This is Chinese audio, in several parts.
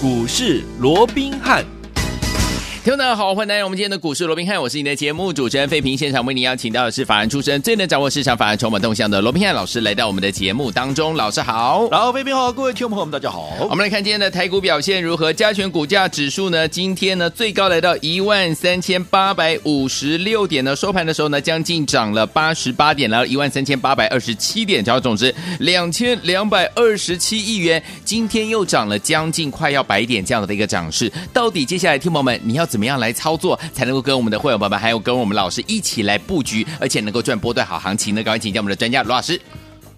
股市罗宾汉。听众大家好，欢迎来到我们今天的股市罗宾汉，我是你的节目主持人费平。现场为您邀请到的是法案出身、最能掌握市场法案筹码动向的罗宾汉老师，来到我们的节目当中。老师好，然后费平好，各位听众朋友们大家好。我们来看今天的台股表现如何？加权股价指数呢？今天呢最高来到一万三千八百五十六点呢，收盘的时候呢将近涨了八十八点，来到一万三千八百二十七点，成交总值两千两百二十七亿元。今天又涨了将近快要百点这样的一个涨势，到底接下来听友们你要怎怎么样来操作，才能够跟我们的会员朋友们，还有跟我们老师一起来布局，而且能够赚波段好行情呢？赶快请教我们的专家罗老师。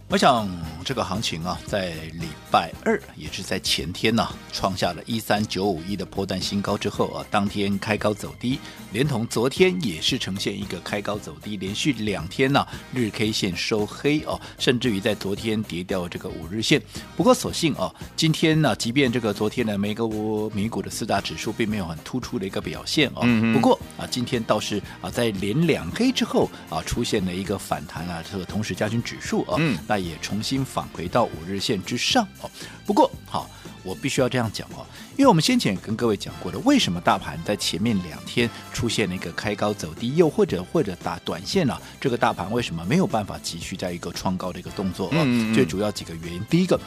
我想这个行情啊，在礼拜二，也是在前天呢、啊，创下了一三九五一的波段新高之后啊，当天开高走低，连同昨天也是呈现一个开高走低，连续两天呢、啊，日 K 线收黑哦，甚至于在昨天跌掉这个五日线。不过所幸啊，今天呢，即便这个昨天的美国美股的四大指数并没有很突出的一个表现哦，嗯、不过啊，今天倒是啊，在连两黑之后啊，出现了一个反弹啊，这个同时加权指数啊，嗯，那。也重新返回到五日线之上哦。不过好，我必须要这样讲哦，因为我们先前跟各位讲过的，为什么大盘在前面两天出现了一个开高走低，又或者或者打短线呢，这个大盘为什么没有办法继续在一个创高的一个动作？嗯，最主要几个原因，第一个。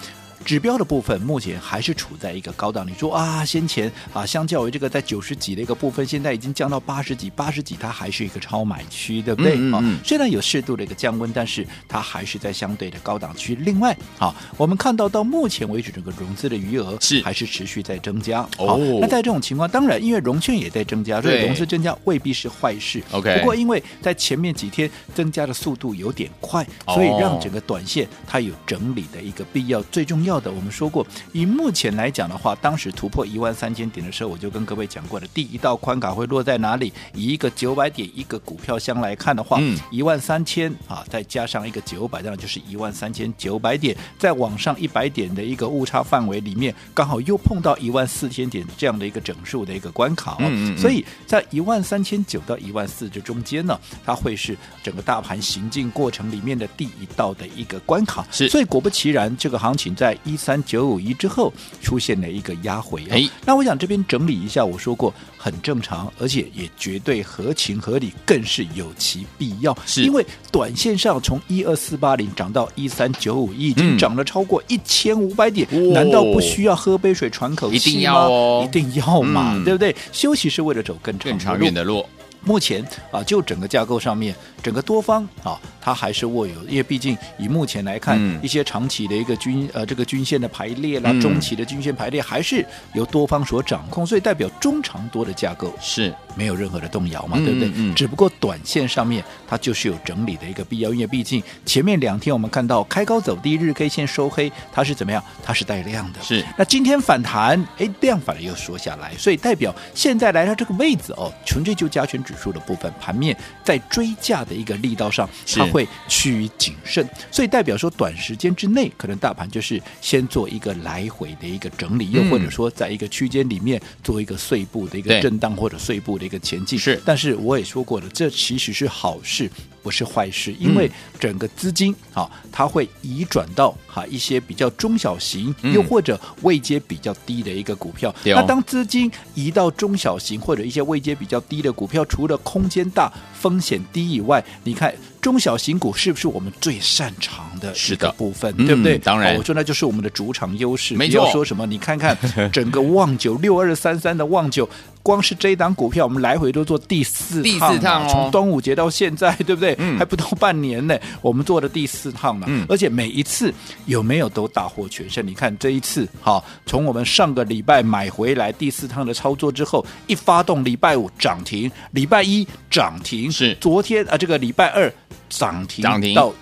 指标的部分目前还是处在一个高档。你说啊，先前啊，相较于这个在九十几的一个部分，现在已经降到八十几，八十几它还是一个超买区，对不对？嗯，嗯，嗯。虽然有适度的一个降温，但是它还是在相对的高档区。另外，好，我们看到到目前为止，这个融资的余额是还是持续在增加。哦。那在这种情况，当然因为融券也在增加，所以融资增加未必是坏事。OK。不过因为在前面几天增加的速度有点快，所以让整个短线它有整理的一个必要。最重要。的我们说过，以目前来讲的话，当时突破一万三千点的时候，我就跟各位讲过了，第一道关卡会落在哪里？以一个九百点一个股票箱来看的话，一万三千啊，再加上一个九百，这样就是一万三千九百点，再往上一百点的一个误差范围里面，刚好又碰到一万四千点这样的一个整数的一个关卡，嗯，所以在一万三千九到一万四这中间呢，它会是整个大盘行进过程里面的第一道的一个关卡，是，所以果不其然，这个行情在。一三九五一之后出现了一个压回，哎，那我想这边整理一下，我说过很正常，而且也绝对合情合理，更是有其必要。是因为短线上从一二四八零涨到一三九五一，已经涨了超过一千五百点，嗯，难道不需要喝杯水喘口气吗？一定要哦，一定要嘛，嗯，对不对？休息是为了走更长更长远的路。目前啊，就整个架构上面，整个多方啊，它还是握有，因为毕竟以目前来看，嗯、一些长期的一个均呃这个均线的排列啦，嗯、中期的均线排列还是由多方所掌控，所以代表中长多的架构是没有任何的动摇嘛，对不对？只不过短线上面它就是有整理的一个必要，因为毕竟前面两天我们看到开高走低，日 K 线收黑，它是怎么样？它是带量的。是。那今天反弹，哎，量反而又缩下来，所以代表现在来到这个位置哦，纯粹就加权指数的部分盘面在追价的一个力道上，它会趋于谨慎，所以代表说短时间之内，可能大盘就是先做一个来回的一个整理，又或者说在一个区间里面做一个碎步的一个震荡或者碎步的一个前进。是，但是我也说过了，这其实是好事，不是坏事，因为整个资金啊，它会移转到哈一些比较中小型，又或者位阶比较低的一个股票。那当资金移到中小型或者一些位阶比较低的股票，除了空间大、风险低以外，你看中小型股是不是我们最擅长的是的部分？对不对？当然，我说那就是我们的主场优势。没有，说什么？你看看整个旺九六二三三的旺九。光是这一档股票，我们来回都做第四趟，第四趟从端午节到现在，对不对？嗯，还不到半年呢，我们做的第四趟了。嗯，而且每一次有没有都大获全胜？你看这一次，好，从我们上个礼拜买回来第四趟的操作之后，一发动，礼拜五涨停，礼拜一涨停，是昨天啊，这个礼拜二涨停，涨停到。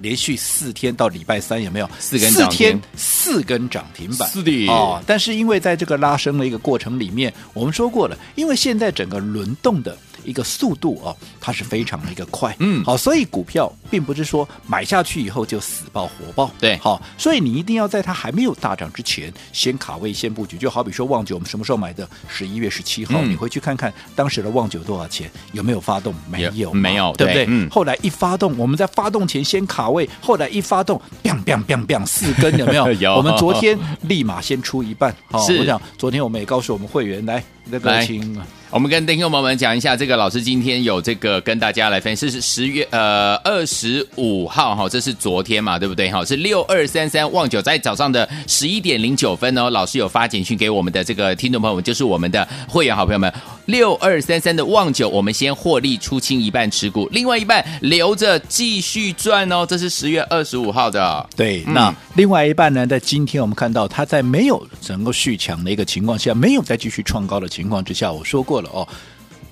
连续四天到礼拜三有没有四根四天四根涨停板？是的哦。但是因为在这个拉升的一个过程里面，我们说过了，因为现在整个轮动的。一个速度哦，它是非常的一个快，嗯，好，所以股票并不是说买下去以后就死爆活爆，对，好，所以你一定要在它还没有大涨之前先卡位先布局，就好比说旺九，我们什么时候买的？十一月十七号，嗯、你回去看看当时的旺九多少钱？有没有发动？没有，没有，对不对？嗯、后来一发动，我们在发动前先卡位，后来一发动，biang biang biang biang 四根有没有？有我们昨天立马先出一半。好、哦，我想昨天我们也告诉我们会员来那个亲。我们跟听众朋友们讲一下，这个老师今天有这个跟大家来分析，是十月呃二十五号哈，这是昨天嘛，对不对哈？是六二三三旺九在早上的十一点零九分哦，老师有发简讯给我们的这个听众朋友们，就是我们的会员好朋友们，六二三三的旺九，我们先获利出清一半持股，另外一半留着继续赚哦，这是十月二十五号的。对，嗯、那另外一半呢，在今天我们看到它在没有能够续强的一个情况下，没有再继续创高的情况之下，我说过。了哦，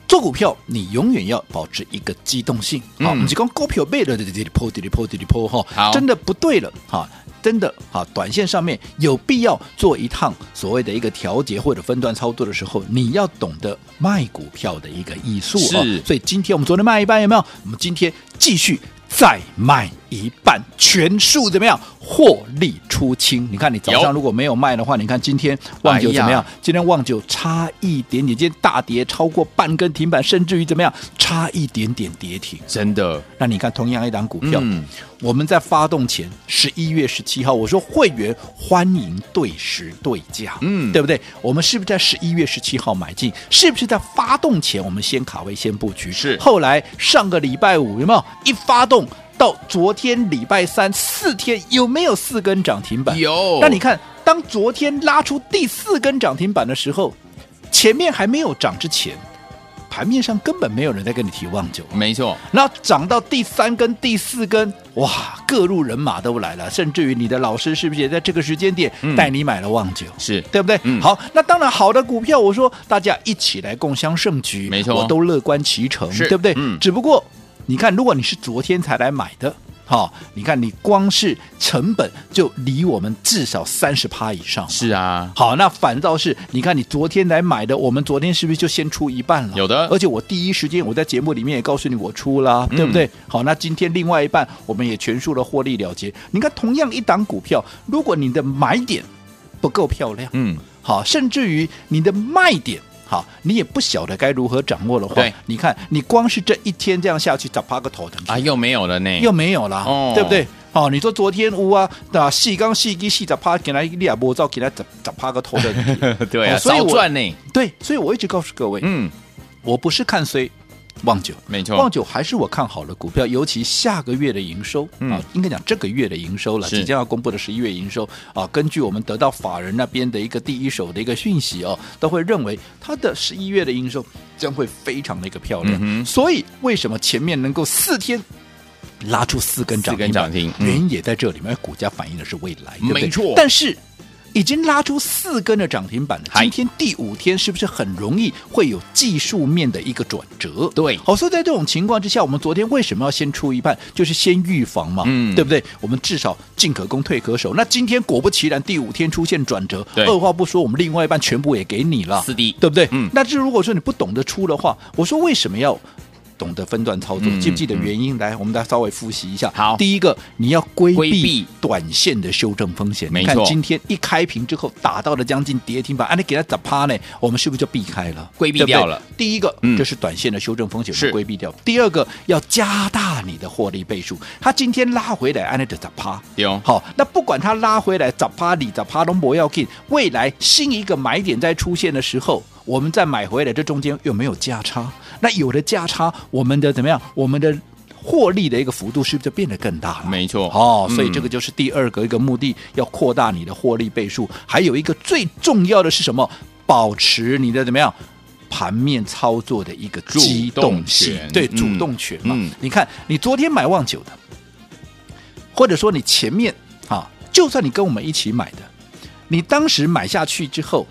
做股票你永远要保持一个机动性。好，你刚股票背了的这里破，这里破，这里破哈，真的不对了哈，真的哈，短线上面有必要做一趟所谓的一个调节或者分段操作的时候，你要懂得卖股票的一个艺术。啊，所以今天我们昨天卖一半有没有？我们今天继续。再卖一半，全数怎么样？获利出清。你看，你早上如果没有卖的话，你看今天旺九怎么样？今天旺九差一点点，今天大跌超过半根停板，甚至于怎么样？差一点点跌停。真的？那你看，同样一档股票，嗯、我们在发动前十一月十七号，我说会员欢迎对时对价，嗯，对不对？我们是不是在十一月十七号买进？是不是在发动前我们先卡位先布局？是。后来上个礼拜五有没有一发动？到昨天礼拜三四天有没有四根涨停板？有。那你看，当昨天拉出第四根涨停板的时候，前面还没有涨之前，盘面上根本没有人在跟你提旺九。没错。那涨到第三根、第四根，哇，各路人马都来了，甚至于你的老师是不是也在这个时间点带你买了旺九？是对不对？嗯。好，那当然好的股票，我说大家一起来共襄盛举，没错，我都乐观其成，对不对？嗯。只不过。你看，如果你是昨天才来买的，好、哦，你看你光是成本就离我们至少三十趴以上。是啊，好，那反倒是你看你昨天来买的，我们昨天是不是就先出一半了？有的，而且我第一时间我在节目里面也告诉你我出了，对不对？嗯、好，那今天另外一半我们也全数的获利了结。你看，同样一档股票，如果你的买点不够漂亮，嗯，好，甚至于你的卖点。好，你也不晓得该如何掌握的话，对，你看，你光是这一天这样下去，咋趴个头疼啊，又没有了呢，又没有了，哦，对不对？哦，你说昨天乌啊，那细刚细机细咋趴，给他利亚波照，给他咋咋趴个头的，对啊，少赚呢，对，所以我一直告诉各位，嗯，我不是看衰。旺九没错，旺九还是我看好的股票，尤其下个月的营收、嗯、啊，应该讲这个月的营收了，即将要公布的十一月营收啊，根据我们得到法人那边的一个第一手的一个讯息哦，都会认为它的十一月的营收将会非常的一个漂亮。嗯、所以为什么前面能够四天拉出四根涨停？四根涨停，原因也在这里面，股价反映的是未来，对不对？没错。但是。已经拉出四根的涨停板了，今天第五天是不是很容易会有技术面的一个转折？对，好，所以在这种情况之下，我们昨天为什么要先出一半？就是先预防嘛，嗯，对不对？我们至少进可攻，退可守。那今天果不其然，第五天出现转折，二话不说，我们另外一半全部也给你了，是的，对不对？嗯，那这如果说你不懂得出的话，我说为什么要？懂得分段操作，记不记得原因？嗯、来，我们再稍微复习一下。好，第一个，你要规避短线的修正风险。没错，你看今天一开屏之后打到了将近跌停板，啊，你给它砸趴呢？我们是不是就避开了？规避掉了。对对，第一个，这、嗯、是短线的修正风险，是规避掉。第二个，要加大你的获利倍数。它今天拉回来，按那的砸趴。有好，那不管它拉回来砸趴里砸趴都不要紧。未来新一个买点在出现的时候。我们再买回来，这中间有没有价差？那有的价差，我们的怎么样？我们的获利的一个幅度是不是就变得更大了？没错，哦，所以这个就是第二个一个目的，要扩大你的获利倍数。还有一个最重要的是什么？保持你的怎么样？盘面操作的一个机动性，对，主动权嘛。嗯、你看，你昨天买旺九的，或者说你前面啊，就算你跟我们一起买的，你当时买下去之后。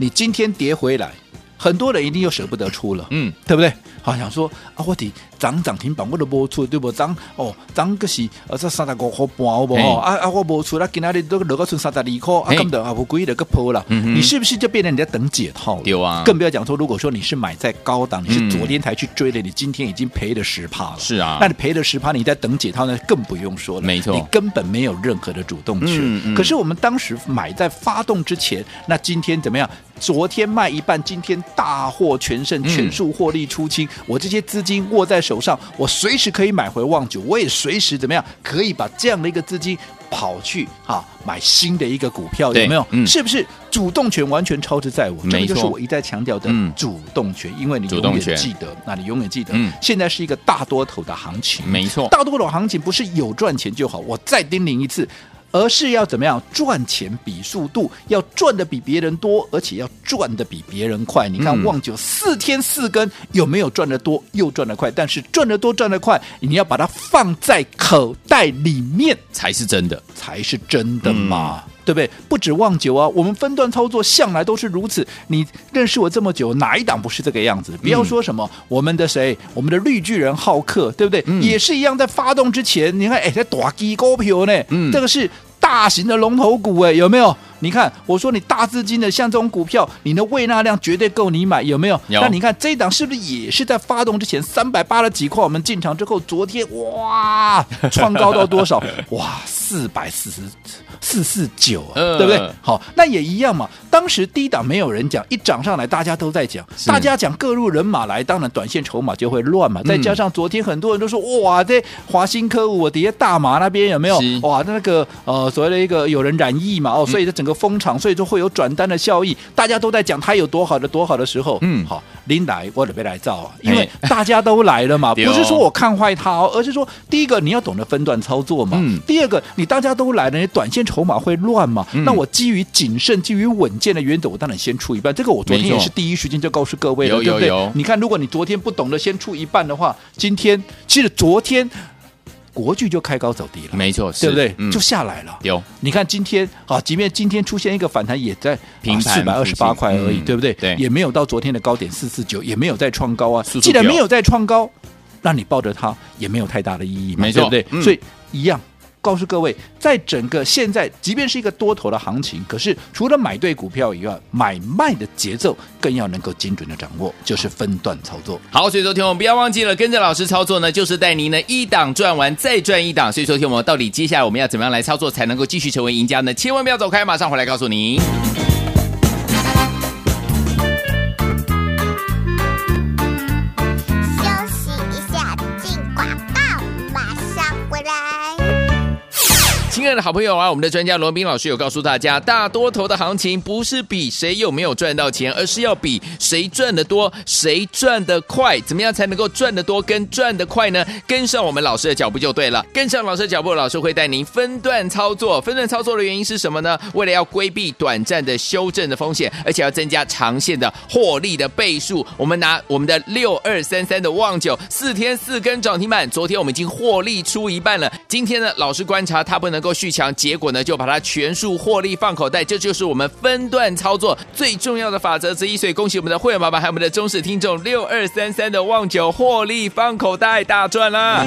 你今天跌回来，很多人一定又舍不得出了，嗯，对不对？好想说啊，我的涨涨停板我都无出，对不？涨哦，涨个是呃，这三十五块半好不好？啊啊，我无出，那今天你都落个剩三十二块，啊，根本啊，我故意的个破了。你是不是就变成你在等解套？有啊，更不要讲说，如果说你是买在高档，你是昨天才去追的，你今天已经赔了十趴了。是啊，那你赔了十趴，你在等解套，那更不用说了。没错，你根本没有任何的主动权。可是我们当时买在发动之前，那今天怎么样？昨天卖一半，今天大获全胜，全数获利出清。我这些资金握在手上，我随时可以买回旺九，我也随时怎么样可以把这样的一个资金跑去啊买新的一个股票，有没有？嗯、是不是主动权完全超之在我？这个就是我一再强调的主动权，嗯、因为你永远记得，那你永远记得，嗯、现在是一个大多头的行情，没错，大多头行情不是有赚钱就好，我再叮咛一次。而是要怎么样赚钱比速度，要赚的比别人多，而且要赚的比别人快。你看旺九四天四根，有没有赚得多又赚得快？但是赚得多赚得快，你要把它放在口袋里面才是真的，才是真的嘛。嗯对不对？不止望九啊，我们分段操作向来都是如此。你认识我这么久，哪一档不是这个样子？不要说什么、嗯、我们的谁，我们的绿巨人浩克，对不对？嗯、也是一样，在发动之前，你看，哎，在大鸡股票呢，嗯、这个是大型的龙头股，哎，有没有？你看，我说你大资金的像这种股票，你的胃纳量绝对够你买，有没有？有。那你看这一档是不是也是在发动之前三百八十几块？我们进场之后，昨天哇，创高到多少？哇，四百四十四四九啊，对不对？好，那也一样嘛。当时低档没有人讲，一涨上来大家都在讲，大家讲各路人马来，当然短线筹码就会乱嘛。再加上昨天很多人都说，哇，这华新科我底下大马那边有没有？哇，那个呃所谓的一个有人染疫嘛，哦，所以这整个风场，所以就会有转单的效益，大家都在讲它有多好的多好的时候，嗯，好，您来我准备来造啊，因为大家都来了嘛，不是说我看坏它哦，而是说第一个你要懂得分段操作嘛，嗯，第二个你大家都来了，你短线筹码会乱嘛，那我基于谨慎、基于稳健的原则，我当然先出一半，这个我昨天也是第一时间就告诉各位了，对不对？你看，如果你昨天不懂得先出一半的话，今天其实昨天。国剧就开高走低了，没错，对不对？嗯、就下来了。有，你看今天啊，即便今天出现一个反弹，也在平四百二十八块而已，嗯、对不对？对，也没有到昨天的高点四四九，也没有再创高啊。既然没有再创高，那你抱着它也没有太大的意义嘛，没错，对不对？嗯、所以一样。告诉各位，在整个现在，即便是一个多头的行情，可是除了买对股票以外，买卖的节奏更要能够精准的掌握，就是分段操作。好，所以说听我们不要忘记了，跟着老师操作呢，就是带您呢一档赚完再赚一档。所以说听我们到底接下来我们要怎么样来操作，才能够继续成为赢家呢？千万不要走开，马上回来告诉您。亲爱的好朋友啊，我们的专家罗宾老师有告诉大家，大多头的行情不是比谁有没有赚到钱，而是要比谁赚得多，谁赚得快。怎么样才能够赚得多跟赚得快呢？跟上我们老师的脚步就对了。跟上老师的脚步，老师会带您分段操作。分段操作的原因是什么呢？为了要规避短暂的修正的风险，而且要增加长线的获利的倍数。我们拿我们的六二三三的旺九，四天四根涨停板，昨天我们已经获利出一半了。今天呢，老师观察它不能够。续强，结果呢就把它全数获利放口袋，这就是我们分段操作最重要的法则之一。所以恭喜我们的会员爸爸，还有我们的忠实听众六二三三的旺九获利放口袋大赚啦！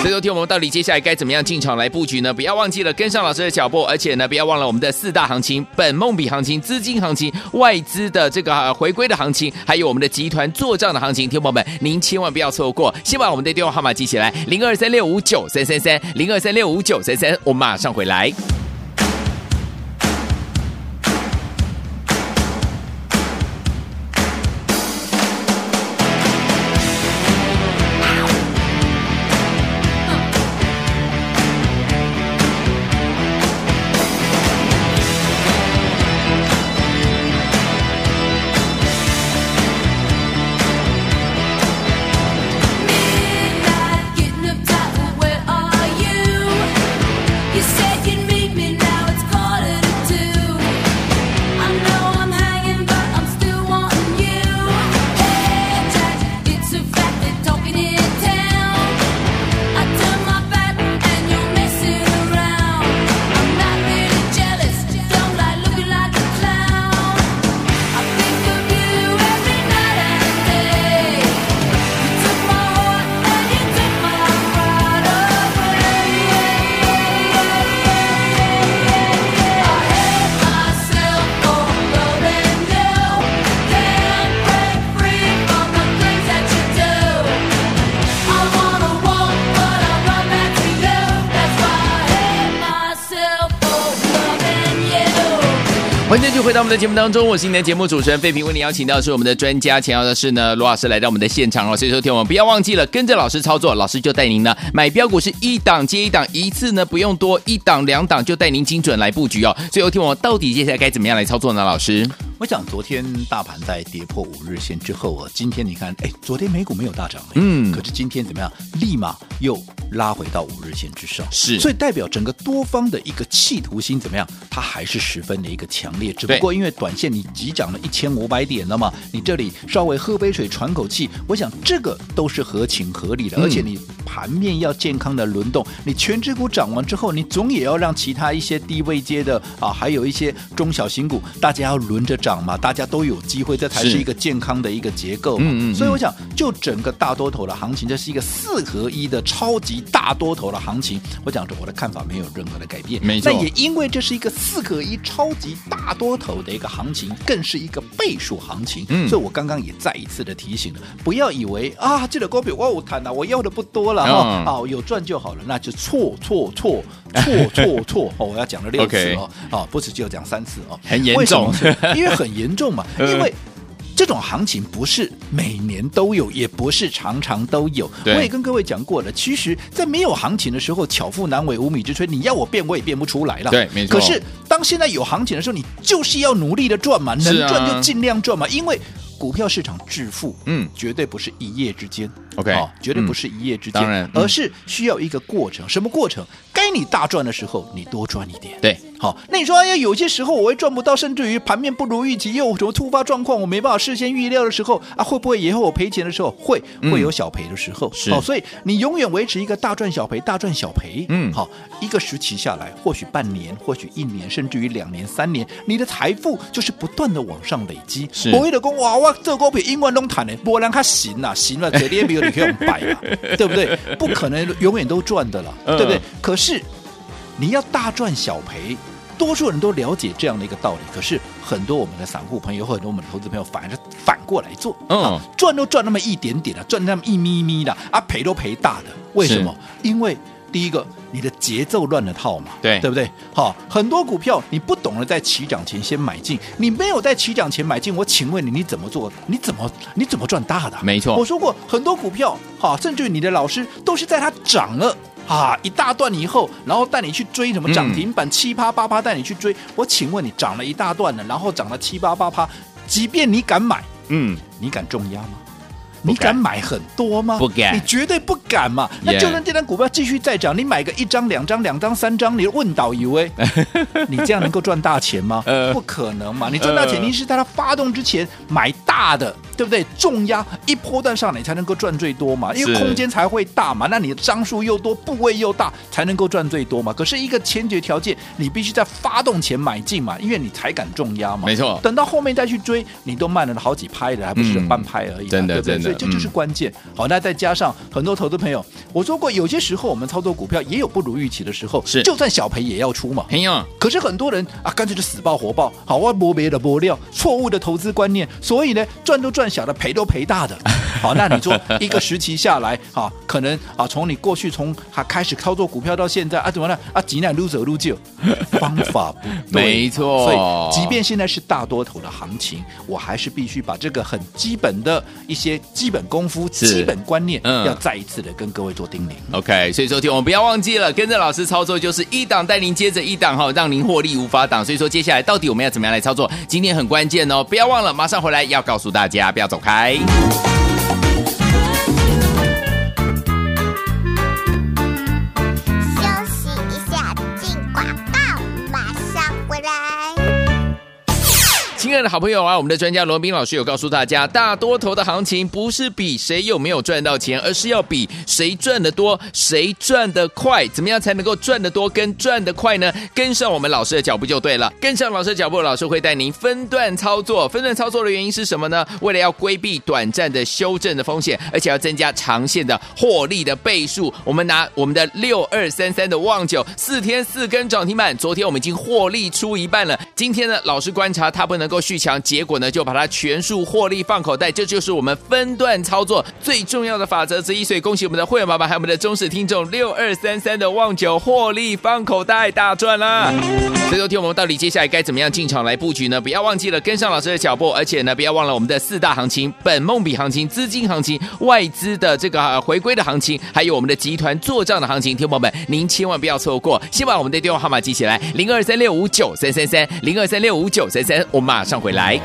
所以昨天我们到底接下来该怎么样进场来布局呢？不要忘记了跟上老师的脚步，而且呢不要忘了我们的四大行情：本梦比行情、资金行情、外资的这个回归的行情，还有我们的集团做账的行情。听友们，您千万不要错过。先把我们的电话号码记起来：零二三六五九三三三，零二三六五九三三。我马上。回来。今天就回到我们的节目当中，我是你的节目主持人费平，为你邀请到的是我们的专家，想要的是呢，罗老师来到我们的现场哦。所以说，听我们不要忘记了，跟着老师操作，老师就带您呢买标股是一档接一档，一次呢不用多，一档两档就带您精准来布局哦。所以，听我到底接下来该怎么样来操作呢？老师，我想昨天大盘在跌破五日线之后啊，今天你看，哎，昨天美股没有大涨，嗯，可是今天怎么样？立马又拉回到五日线之上，是，所以代表整个多方的一个企图心怎么样？它还是十分的一个强烈，只不过因为短线你急涨了一千五百点了嘛，你这里稍微喝杯水喘口气，我想这个都是合情合理的，嗯、而且你盘面要健康的轮动，你权值股涨完之后，你总也要让其他一些低位阶的啊，还有一些中小型股，大家要轮着涨嘛，大家都有机会，这才是一个健康的一个结构嘛。嗯嗯。所以我想，就整个大多头的行情，这是一个四合一的超级大多头的行情。我讲着我的看法没有任何的改变，没错。那也因为这是一个四合一超级大多头的一个。行情更是一个倍数行情，嗯，所以我刚刚也再一次的提醒了，不要以为啊，这个股票我有谈了，我要的不多了哈，哦，有赚就好了，那就错错错错错错哦，我要讲了六次哦，啊，不止只有讲三次哦，很严重，因为很严重嘛，因为。这种行情不是每年都有，也不是常常都有。我也跟各位讲过了，其实，在没有行情的时候，巧妇难为无米之炊。你要我变，我也变不出来了。对，没错。可是，当现在有行情的时候，你就是要努力的赚嘛，能赚就尽量赚嘛，因为。股票市场致富，嗯，绝对不是一夜之间，OK，哦，绝对不是一夜之间，而是需要一个过程。什么过程？该你大赚的时候，你多赚一点，对，好。那你说，哎呀，有些时候我会赚不到，甚至于盘面不如预期，又有什么突发状况，我没办法事先预料的时候，啊，会不会以后我赔钱的时候，会会有小赔的时候？是，所以你永远维持一个大赚小赔，大赚小赔，嗯，好，一个时期下来，或许半年，或许一年，甚至于两年、三年，你的财富就是不断的往上累积。是，我为了讲，哇哇，这股票英文。都谈的，不然他行啊，行了，这边没有你可以摆啊，对不对？不可能永远都赚的了，对不对？可是你要大赚小赔，多数人都了解这样的一个道理。可是很多我们的散户朋友，很多我们的投资朋友，反而是反过来做，嗯，赚都赚那么一点点的，赚那么一咪咪的，啊，赔都赔大的，为什么？因为。第一个，你的节奏乱了套嘛，对对不对？好，很多股票你不懂得在起涨前先买进，你没有在起涨前买进，我请问你你怎么做？你怎么你怎么赚大的？没错，我说过很多股票，哈，甚至于你的老师都是在它涨了啊一大段以后，然后带你去追什么涨停板七趴八趴带你去追，我请问你涨了一大段了，然后涨了七八八趴，即便你敢买，嗯，你敢重压吗？你敢买很多吗？不敢，你绝对不敢嘛。那就算这张股票继续再涨，你买个一张、两张、两张、三张，你问倒以为你这样能够赚大钱吗？不可能嘛！你赚大钱，你是在它发动之前买大的。对不对？重压一波段上来才能够赚最多嘛，因为空间才会大嘛。那你的张数又多，部位又大，才能够赚最多嘛。可是一个前决条件，你必须在发动前买进嘛，因为你才敢重压嘛。没错，等到后面再去追，你都慢了好几拍的，还不是半拍而已。真的，对不对？所以这就是关键。好，那再加上很多投资朋友，我说过，有些时候我们操作股票也有不如预期的时候，是，就算小赔也要出嘛。没有，可是很多人啊，干脆就死抱活抱，好，我磨别的磨料，错误的投资观念，所以呢，赚都赚小的，赔都赔。大的，好，那你说一个时期下来，啊，可能啊，从你过去从还开始操作股票到现在啊，怎么呢？啊，几难撸走撸就，方法不对，没错。所以，即便现在是大多头的行情，我还是必须把这个很基本的一些基本功夫、基本观念，嗯，要再一次的跟各位做叮咛。OK，所以说听我们不要忘记了，跟着老师操作就是一档带您接着一档哈，让您获利无法挡。所以说接下来到底我们要怎么样来操作？今天很关键哦，不要忘了，马上回来要告诉大家，不要走开。亲爱的好朋友啊，我们的专家罗宾老师有告诉大家，大多头的行情不是比谁有没有赚到钱，而是要比谁赚得多，谁赚得快。怎么样才能够赚得多跟赚得快呢？跟上我们老师的脚步就对了。跟上老师的脚步，老师会带您分段操作。分段操作的原因是什么呢？为了要规避短暂的修正的风险，而且要增加长线的获利的倍数。我们拿我们的六二三三的旺九，四天四根涨停板，昨天我们已经获利出一半了。今天呢，老师观察它不能够续强，结果呢就把它全数获利放口袋，这就是我们分段操作最重要的法则之一。所以恭喜我们的会员爸爸还有我们的忠实听众六二三三的旺九获利放口袋大赚啦！所以昨天我们到底接下来该怎么样进场来布局呢？不要忘记了跟上老师的脚步，而且呢不要忘了我们的四大行情：本梦比行情、资金行情、外资的这个回归的行情，还有我们的集团做账的行情。听众朋友们，您千万不要错过！先把我们的电话号码记起来：零二三六五九三三三，零二三六五九三三。我马上回来。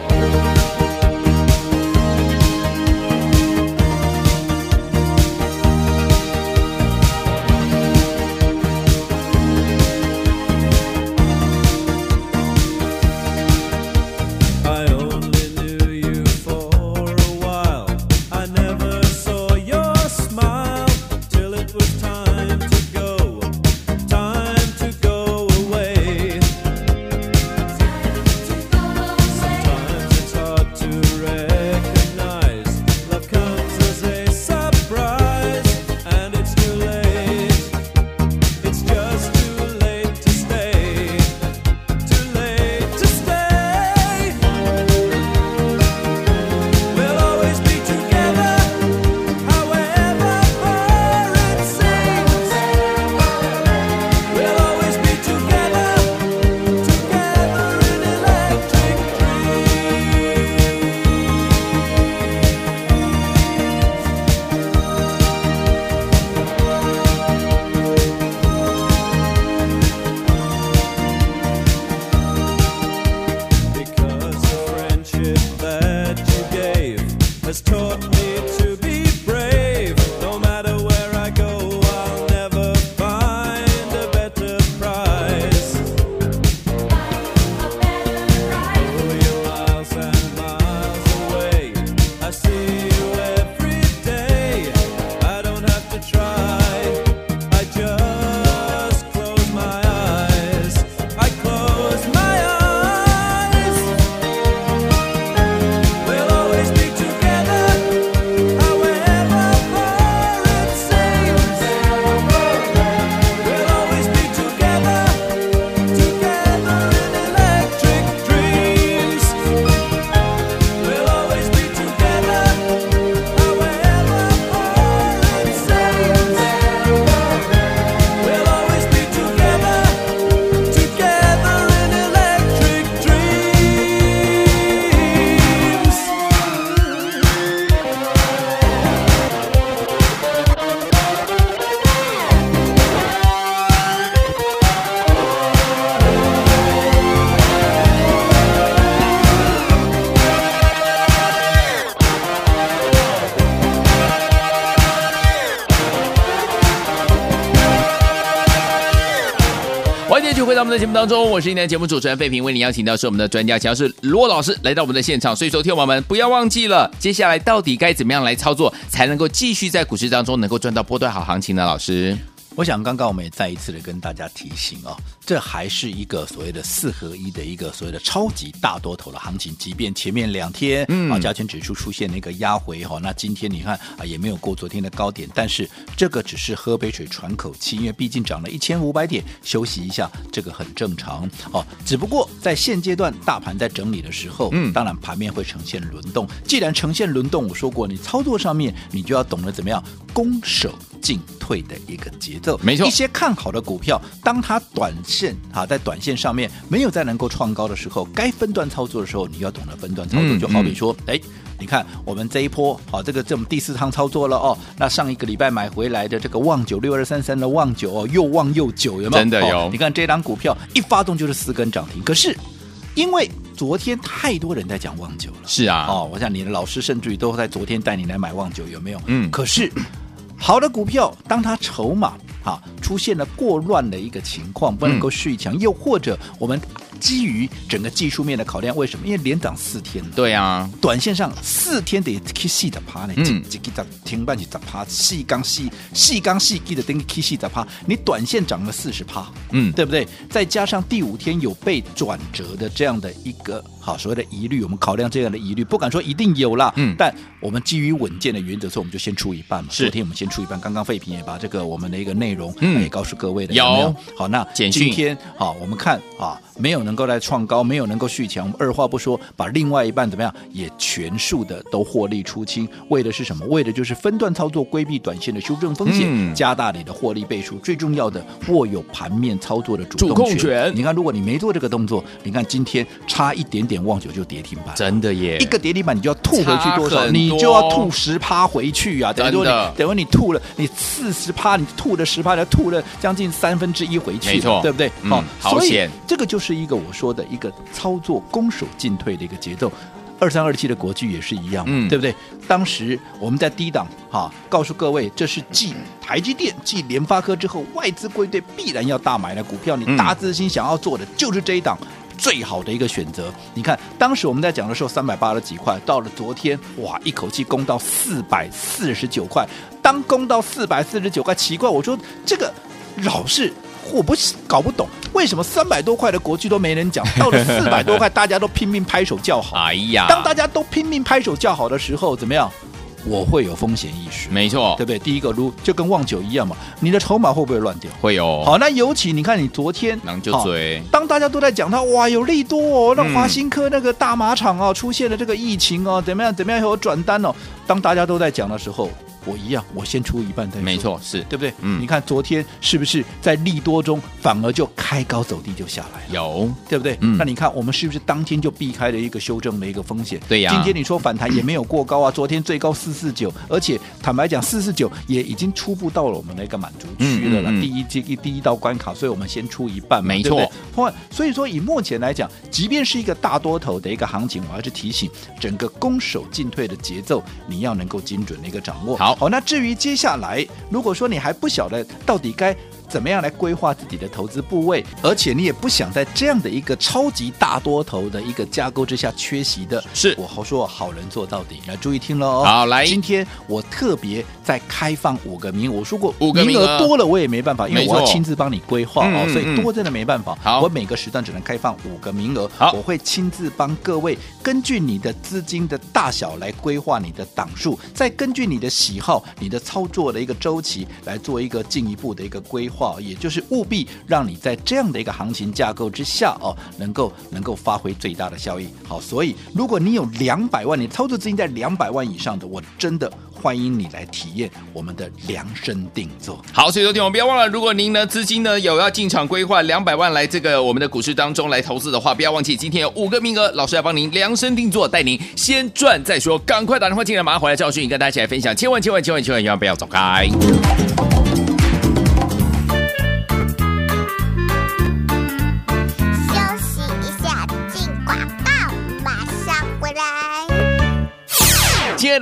的节目当中，我是今天节目主持人费平，为您邀请到是我们的专家，乔是罗老师来到我们的现场。所以，说，听友们不要忘记了，接下来到底该怎么样来操作，才能够继续在股市当中能够赚到波段好行情呢？老师？我想刚刚我们也再一次的跟大家提醒哦，这还是一个所谓的四合一的一个所谓的超级大多头的行情。即便前面两天嗯啊加权指数出现那个压回哈，那今天你看啊也没有过昨天的高点，但是这个只是喝杯水喘口气，因为毕竟涨了一千五百点，休息一下这个很正常哦。只不过在现阶段大盘在整理的时候，嗯，当然盘面会呈现轮动。既然呈现轮动，我说过你操作上面你就要懂得怎么样攻守进退的一个节奏，没错。一些看好的股票，当它短线啊，在短线上面没有再能够创高的时候，该分段操作的时候，你要懂得分段操作。嗯、就好比说，哎、嗯，你看我们这一波，好，这个这么第四趟操作了哦。那上一个礼拜买回来的这个旺九六二三三的旺九哦，又旺又久，有没有？真的有。哦、你看这档股票一发动就是四根涨停，可是因为昨天太多人在讲旺九了，是啊，哦，我想你的老师甚至于都在昨天带你来买旺九，有没有？嗯，可是。好的股票，当它筹码哈出现了过乱的一个情况，不能够续强，嗯、又或者我们。基于整个技术面的考量，为什么？因为连涨四天，对啊，短线上四天得 K 细的趴呢，几几个停半几的趴，细刚细细刚细记得等 K 细的趴，你短线涨了四十趴，嗯，对不对？再加上第五天有被转折的这样的一个好所谓的疑虑，我们考量这样的疑虑，不敢说一定有啦，嗯，但我们基于稳健的原则，所以我们就先出一半嘛。昨天我们先出一半，刚刚废品也把这个我们的一个内容也告诉各位的，有没有？好，那今天好，我们看啊，没有呢。能够来创高，没有能够续强，我们二话不说，把另外一半怎么样也全数的都获利出清，为的是什么？为的就是分段操作，规避短线的修正风险，嗯、加大你的获利倍数。最重要的，握有盘面操作的主动权。你看，如果你没做这个动作，你看今天差一点点，望九就跌停板，真的耶！一个跌停板，你就要吐回去多少？多你就要吐十趴回去啊！等于说你，等于你吐了，你四十趴，你吐了十趴，要吐了将近三分之一回去，没错，对不对？好、嗯，好险。这个就是一个我说的一个操作攻守进退的一个节奏。二三二七的国巨也是一样，嗯，对不对？当时我们在低档哈，告诉各位，这是继台积电、继联发科之后，外资归队必然要大买的股票。你大资金想要做的就是这一档最好的一个选择。你看，当时我们在讲的时候，三百八十几块，到了昨天，哇，一口气攻到四百四十九块。当攻到四百四十九块，奇怪，我说这个老是。我不搞不懂，为什么三百多块的国剧都没人讲，到了四百多块，大家都拼命拍手叫好。哎呀，当大家都拼命拍手叫好的时候，怎么样？我会有风险意识，没错，对不对？第一个，如就跟旺九一样嘛，你的筹码会不会乱掉？会有。好，那尤其你看，你昨天，能就追。当大家都在讲它，哇，有利多哦，那华新科那个大马场啊，出现了这个疫情哦，怎么样？怎么样？有转单哦。当大家都在讲的时候。我一样，我先出一半再说。没错，是对不对？嗯，你看昨天是不是在利多中反而就开高走低就下来了？有，对不对？嗯，那你看我们是不是当天就避开了一个修正的一个风险？对呀。今天你说反弹也没有过高啊，昨天最高四四九，而且坦白讲四四九也已经初步到了我们的一个满足区了了，嗯嗯嗯、第一阶第一道关卡，所以我们先出一半嘛，没错。所以说以目前来讲，即便是一个大多头的一个行情，我还是提醒整个攻守进退的节奏，你要能够精准的一个掌握。好，好，那至于接。下来，如果说你还不晓得到底该怎么样来规划自己的投资部位，而且你也不想在这样的一个超级大多头的一个架构之下缺席的，是。我好说好人做到底，来注意听了哦。好，来，今天我特别再开放五个名额，我说过五个名额。多了我也没办法，因为我要亲自帮你规划哦，嗯、所以多真的没办法。好，我每个时段只能开放五个名额，好，我会亲自帮各位根据你的资金的大小来规划你的档数，再根据你的喜好、你的操作的一个周期来做一个进一步的一个规划，也就是务。必让你在这样的一个行情架构之下哦，能够能够发挥最大的效益。好，所以如果你有两百万，你操作资金在两百万以上的，我真的欢迎你来体验我们的量身定做。好，所以昨天我们不要忘了，如果您呢资金呢有要进场规划两百万来这个我们的股市当中来投资的话，不要忘记今天有五个名额，老师要帮您量身定做，带您先赚再说。赶快打电话进来，马上回来教训你，跟大家一起来分享。千万千万千万千万千万不要走开。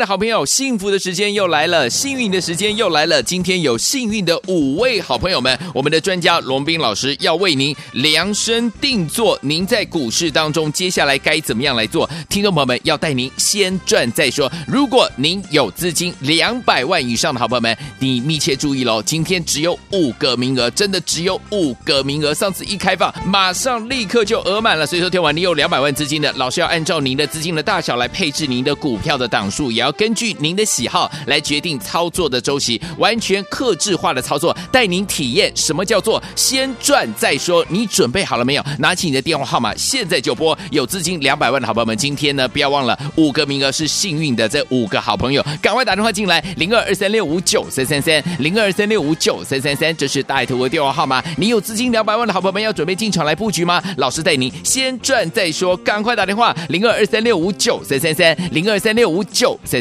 的好朋友，幸福的时间又来了，幸运的时间又来了。今天有幸运的五位好朋友们，我们的专家龙斌老师要为您量身定做。您在股市当中接下来该怎么样来做？听众朋友们要带您先赚再说。如果您有资金两百万以上的好朋友们，你密切注意喽，今天只有五个名额，真的只有五个名额。上次一开放，马上立刻就额满了。所以说，听完你有两百万资金的，老师要按照您的资金的大小来配置您的股票的档数。也要根据您的喜好来决定操作的周期，完全克制化的操作，带您体验什么叫做先赚再说。你准备好了没有？拿起你的电话号码，现在就拨。有资金两百万的好朋友们，今天呢，不要忘了五个名额是幸运的，这五个好朋友，赶快打电话进来，零二二三六五九三三三，零二二三六五九三三三，这是大爱投的电话号码。你有资金两百万的好朋友们，要准备进场来布局吗？老师带您先赚再说，赶快打电话，零二二三六五九三三三，零二三六五九三。